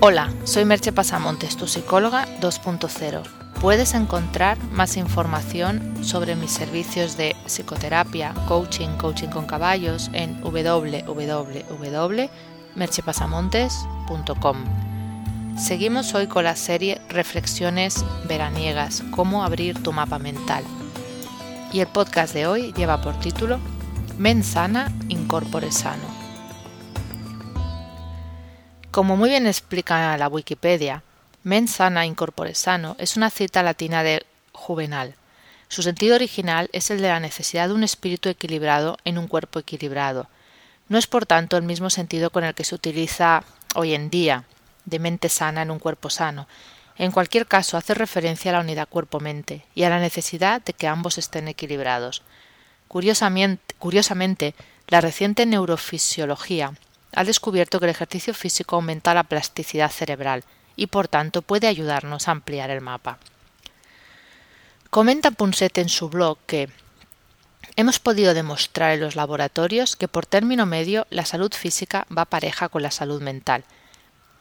Hola, soy Merche Pasamontes, tu psicóloga 2.0. Puedes encontrar más información sobre mis servicios de psicoterapia, coaching, coaching con caballos en www.merchepasamontes.com. Seguimos hoy con la serie Reflexiones veraniegas, cómo abrir tu mapa mental. Y el podcast de hoy lleva por título Men sana, incorpore sano. Como muy bien explica la Wikipedia, mens sana incorpore sano es una cita latina de Juvenal. Su sentido original es el de la necesidad de un espíritu equilibrado en un cuerpo equilibrado. No es por tanto el mismo sentido con el que se utiliza hoy en día, de mente sana en un cuerpo sano. En cualquier caso, hace referencia a la unidad cuerpo-mente y a la necesidad de que ambos estén equilibrados. Curiosamente, curiosamente la reciente neurofisiología ha descubierto que el ejercicio físico aumenta la plasticidad cerebral y por tanto puede ayudarnos a ampliar el mapa. Comenta Punset en su blog que hemos podido demostrar en los laboratorios que por término medio la salud física va pareja con la salud mental.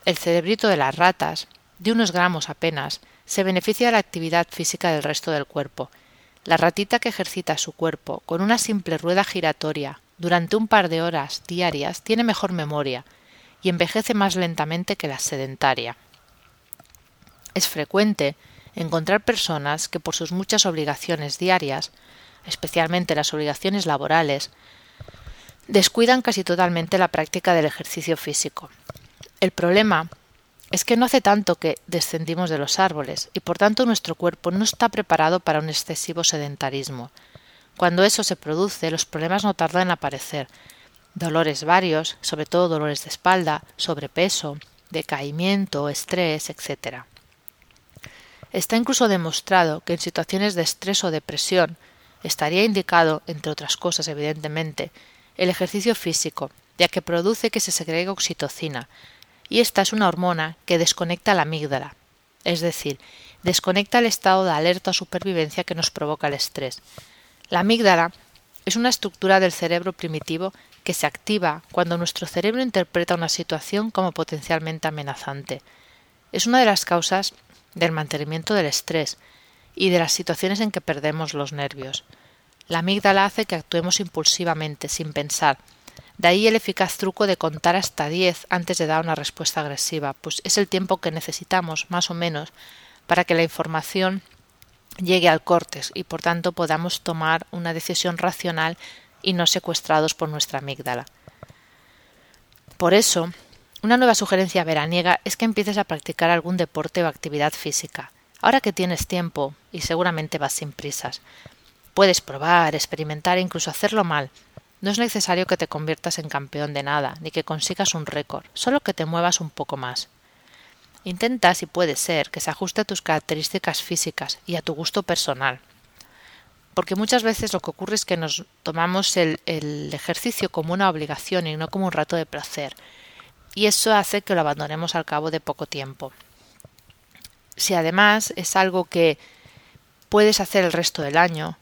El cerebrito de las ratas, de unos gramos apenas, se beneficia de la actividad física del resto del cuerpo. La ratita que ejercita su cuerpo con una simple rueda giratoria durante un par de horas diarias tiene mejor memoria y envejece más lentamente que la sedentaria. Es frecuente encontrar personas que por sus muchas obligaciones diarias, especialmente las obligaciones laborales, descuidan casi totalmente la práctica del ejercicio físico. El problema es que no hace tanto que descendimos de los árboles y por tanto nuestro cuerpo no está preparado para un excesivo sedentarismo. Cuando eso se produce, los problemas no tardan en aparecer. Dolores varios, sobre todo dolores de espalda, sobrepeso, decaimiento, estrés, etc. Está incluso demostrado que en situaciones de estrés o depresión estaría indicado, entre otras cosas evidentemente, el ejercicio físico, ya que produce que se segregue oxitocina, y esta es una hormona que desconecta la amígdala, es decir, desconecta el estado de alerta o supervivencia que nos provoca el estrés, la amígdala es una estructura del cerebro primitivo que se activa cuando nuestro cerebro interpreta una situación como potencialmente amenazante. Es una de las causas del mantenimiento del estrés y de las situaciones en que perdemos los nervios. La amígdala hace que actuemos impulsivamente, sin pensar. De ahí el eficaz truco de contar hasta diez antes de dar una respuesta agresiva, pues es el tiempo que necesitamos, más o menos, para que la información llegue al cortes y por tanto podamos tomar una decisión racional y no secuestrados por nuestra amígdala. Por eso, una nueva sugerencia veraniega es que empieces a practicar algún deporte o actividad física. Ahora que tienes tiempo y seguramente vas sin prisas, puedes probar, experimentar e incluso hacerlo mal. No es necesario que te conviertas en campeón de nada, ni que consigas un récord, solo que te muevas un poco más. Intenta, si puede ser, que se ajuste a tus características físicas y a tu gusto personal. Porque muchas veces lo que ocurre es que nos tomamos el, ejercicio como una obligación y no como un rato de placer. Y eso hace que lo abandonemos al cabo de poco tiempo. Si además es algo que puedes hacer el resto del año,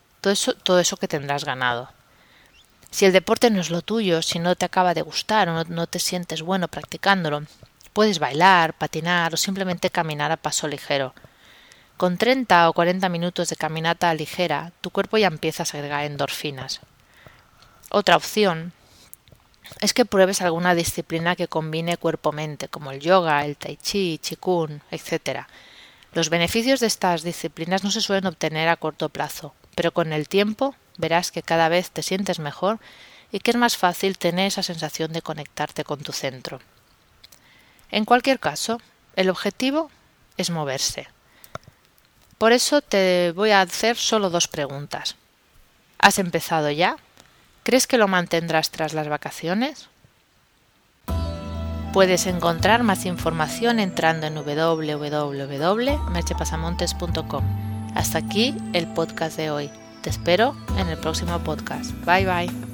todo eso, que tendrás ganado. Si el deporte no es lo tuyo, si no te acaba de gustar o no te sientes bueno practicándolo, Puedes bailar, patinar o simplemente caminar a paso ligero. Con 30 o 40 minutos de caminata ligera, tu cuerpo ya empieza a segregar endorfinas. Otra opción es que pruebes alguna disciplina que combine cuerpo-mente, como el yoga, el tai chi, qigong, etc. Los beneficios de estas disciplinas no se suelen obtener a corto plazo, pero con el tiempo verás que cada vez te sientes mejor y que es más fácil tener esa sensación de conectarte con tu centro. En cualquier caso, el objetivo es moverse. Por eso te voy a hacer solo dos preguntas. ¿Has empezado ya? ¿Crees que lo mantendrás tras las vacaciones? Puedes encontrar más información entrando en www.merchepasamontes.com. Hasta aquí el podcast de hoy. Te espero en el próximo podcast. Bye bye.